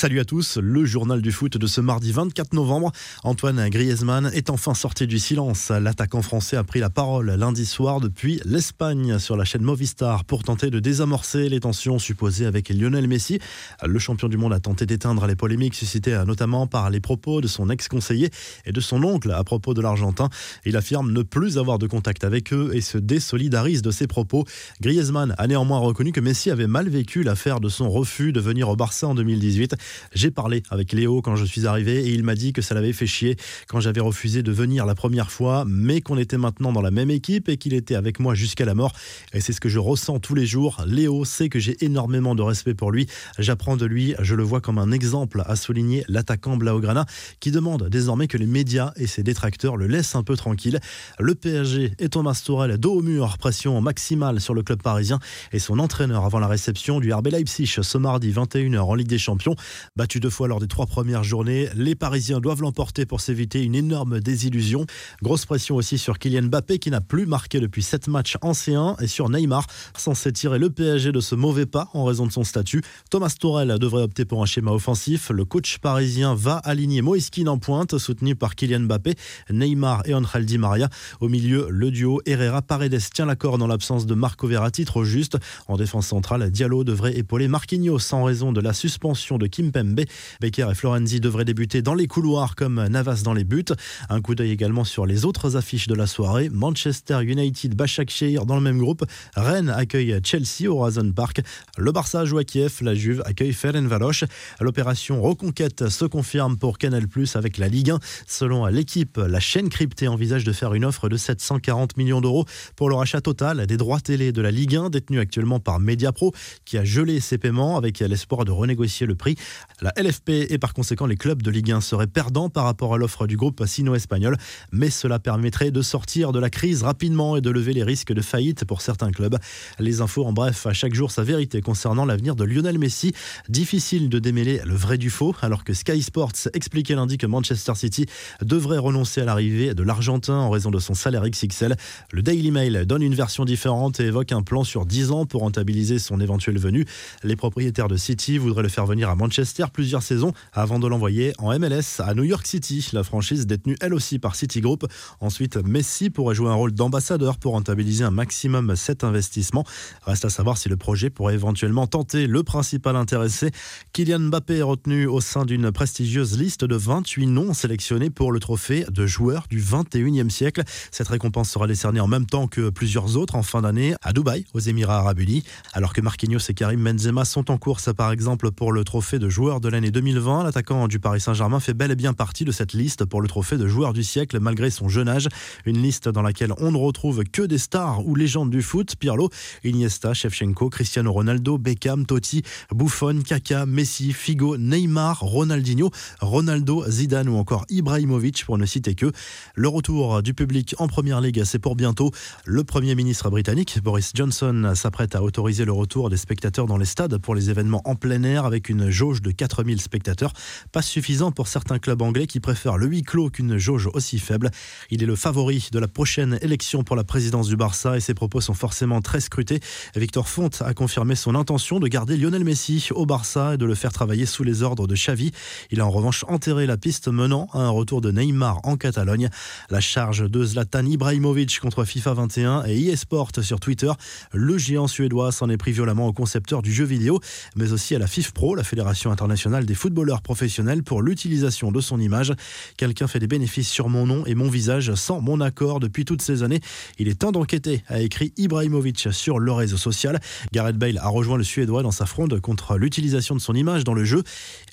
Salut à tous, le journal du foot de ce mardi 24 novembre. Antoine Griezmann est enfin sorti du silence. L'attaquant français a pris la parole lundi soir depuis l'Espagne sur la chaîne Movistar pour tenter de désamorcer les tensions supposées avec Lionel Messi. Le champion du monde a tenté d'éteindre les polémiques suscitées notamment par les propos de son ex-conseiller et de son oncle à propos de l'Argentin. Il affirme ne plus avoir de contact avec eux et se désolidarise de ses propos. Griezmann a néanmoins reconnu que Messi avait mal vécu l'affaire de son refus de venir au Barça en 2018. J'ai parlé avec Léo quand je suis arrivé et il m'a dit que ça l'avait fait chier quand j'avais refusé de venir la première fois, mais qu'on était maintenant dans la même équipe et qu'il était avec moi jusqu'à la mort. Et c'est ce que je ressens tous les jours. Léo sait que j'ai énormément de respect pour lui. J'apprends de lui, je le vois comme un exemple, à souligner l'attaquant Blaugrana qui demande désormais que les médias et ses détracteurs le laissent un peu tranquille. Le PSG et Thomas Tourel dos au mur, pression maximale sur le club parisien et son entraîneur avant la réception du RB Leipzig ce mardi 21h en Ligue des Champions. Battu deux fois lors des trois premières journées, les Parisiens doivent l'emporter pour s'éviter une énorme désillusion. Grosse pression aussi sur Kylian Mbappé qui n'a plus marqué depuis sept matchs en C1 et sur Neymar, censé tirer le PSG de ce mauvais pas en raison de son statut. Thomas Torel devrait opter pour un schéma offensif. Le coach parisien va aligner Moïskine en pointe, soutenu par Kylian Mbappé, Neymar et Angel Di Maria. Au milieu, le duo Herrera-Paredes tient la corde en l'absence de Marco Verratti, trop juste. En défense centrale, Diallo devrait épauler Marquinhos en raison de la suspension de Kim Pembe. Becker et Florenzi devraient débuter dans les couloirs comme Navas dans les buts. Un coup d'œil également sur les autres affiches de la soirée. Manchester United, Başakşehir dans le même groupe. Rennes accueille Chelsea au Horizon Park. Le Barça joue à Kiev. La Juve accueille Ferencváros. L'opération Reconquête se confirme pour Canal+ avec la Ligue 1. Selon l'équipe, la chaîne cryptée envisage de faire une offre de 740 millions d'euros pour le rachat total des droits télé de la Ligue 1 détenus actuellement par Mediapro qui a gelé ses paiements avec l'espoir de renégocier le prix. La LFP et par conséquent les clubs de Ligue 1 seraient perdants par rapport à l'offre du groupe sino-espagnol, mais cela permettrait de sortir de la crise rapidement et de lever les risques de faillite pour certains clubs. Les infos en bref, à chaque jour sa vérité concernant l'avenir de Lionel Messi. Difficile de démêler le vrai du faux, alors que Sky Sports expliquait lundi que Manchester City devrait renoncer à l'arrivée de l'Argentin en raison de son salaire XXL. Le Daily Mail donne une version différente et évoque un plan sur 10 ans pour rentabiliser son éventuelle venue. Les propriétaires de City voudraient le faire venir à Manchester plusieurs saisons avant de l'envoyer en MLS à New York City, la franchise détenue elle aussi par Citigroup. Ensuite, Messi pourrait jouer un rôle d'ambassadeur pour rentabiliser un maximum cet investissement. Reste à savoir si le projet pourrait éventuellement tenter le principal intéressé. Kylian Mbappé est retenu au sein d'une prestigieuse liste de 28 noms sélectionnés pour le trophée de joueur du 21e siècle. Cette récompense sera décernée en même temps que plusieurs autres en fin d'année à Dubaï, aux Émirats Arabes Unis, alors que Marquinhos et Karim Benzema sont en course par exemple pour le trophée de joueur de l'année 2020. L'attaquant du Paris Saint-Germain fait bel et bien partie de cette liste pour le trophée de joueur du siècle malgré son jeune âge. Une liste dans laquelle on ne retrouve que des stars ou légendes du foot. Pirlo, Iniesta, Shevchenko, Cristiano Ronaldo, Beckham, Totti, Buffon, Kaka, Messi, Figo, Neymar, Ronaldinho, Ronaldo, Zidane ou encore Ibrahimovic pour ne citer que. Le retour du public en première ligue, c'est pour bientôt. Le premier ministre britannique, Boris Johnson, s'apprête à autoriser le retour des spectateurs dans les stades pour les événements en plein air avec une jauge de 4000 spectateurs. Pas suffisant pour certains clubs anglais qui préfèrent le huis clos qu'une jauge aussi faible. Il est le favori de la prochaine élection pour la présidence du Barça et ses propos sont forcément très scrutés. Victor Font a confirmé son intention de garder Lionel Messi au Barça et de le faire travailler sous les ordres de Xavi. Il a en revanche enterré la piste menant à un retour de Neymar en Catalogne. La charge de Zlatan Ibrahimovic contre FIFA 21 et eSport sur Twitter. Le géant suédois s'en est pris violemment au concepteur du jeu vidéo, mais aussi à la FIFPro, la Fédération internationale des footballeurs professionnels, pour l'utilisation de son image. Quelqu'un fait des bénéfices sur mon nom et mon visage sans mon accord depuis toutes ces années. Il est temps d'enquêter, a écrit Ibrahimovic sur le réseau social. Gareth Bale a rejoint le Suédois dans sa fronde contre l'utilisation de son image dans le jeu.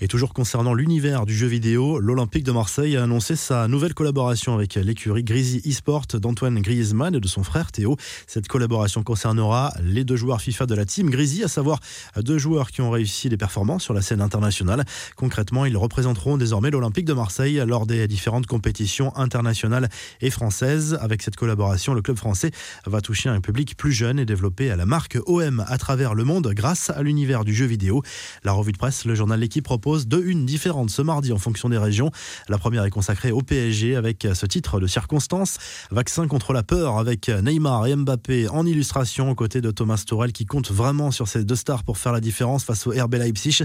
Et toujours concernant l'univers du jeu vidéo, l'Olympique de Marseille a annoncé sa nouvelle collaboration avec l'écurie Grizzly eSport d'Antoine Griezmann et de son frère Théo. Cette collaboration concernera les deux joueurs FIFA de la team Grizzly, à savoir deux joueurs qui ont réussi des performances sur la scène internationale. Concrètement, ils représenteront désormais l'Olympique de Marseille lors des différentes compétitions internationales et françaises. Avec cette collaboration, le club français va toucher un public plus jeune et développer la marque OM à travers le monde grâce à l'univers du jeu vidéo. La revue de presse, le journal L'équipe propose deux unes différentes ce mardi en fonction des régions. La première est consacrée au PSG avec ce titre de circonstance. Vaccin contre la peur avec Neymar et Mbappé en illustration aux côtés de Thomas Torel qui compte vraiment sur ces deux stars pour faire la différence face au RB Leipzig.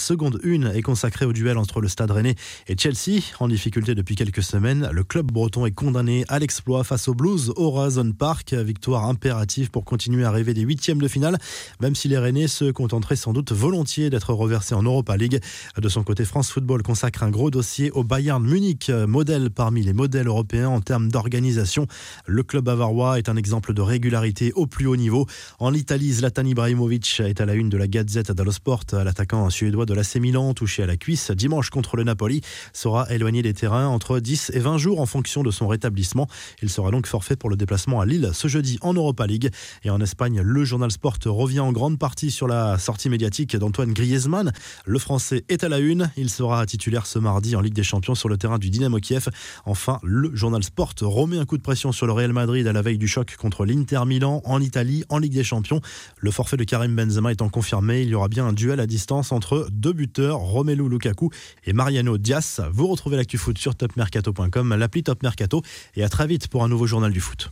Seconde une est consacrée au duel entre le Stade Rennais et Chelsea. En difficulté depuis quelques semaines, le club breton est condamné à l'exploit face aux Blues au Horizon Park. Victoire impérative pour continuer à rêver des huitièmes de finale, même si les Rennais se contenteraient sans doute volontiers d'être reversés en Europa League. De son côté, France Football consacre un gros dossier au Bayern Munich, modèle parmi les modèles européens en termes d'organisation. Le club bavarois est un exemple de régularité au plus haut niveau. En Italie, Zlatan Ibrahimovic est à la une de la Gazette dello Sport. L'attaquant suédois de l'AC Milan, touché à la cuisse dimanche contre le Napoli, sera éloigné des terrains entre 10 et 20 jours en fonction de son rétablissement. Il sera donc forfait pour le déplacement à Lille ce jeudi en Europa League. Et en Espagne, le journal Sport revient en grande partie sur la sortie médiatique d'Antoine Griezmann. Le Français est à la une. Il sera titulaire ce mardi en Ligue des Champions sur le terrain du Dynamo Kiev. Enfin, le journal Sport remet un coup de pression sur le Real Madrid à la veille du choc contre l'Inter Milan en Italie en Ligue des Champions. Le forfait de Karim Benzema étant confirmé, il y aura bien un duel à distance entre deux buteurs, Romelu Lukaku et Mariano Diaz. Vous retrouvez l'actu foot sur topmercato.com, l'appli Top Mercato et à très vite pour un nouveau journal du foot.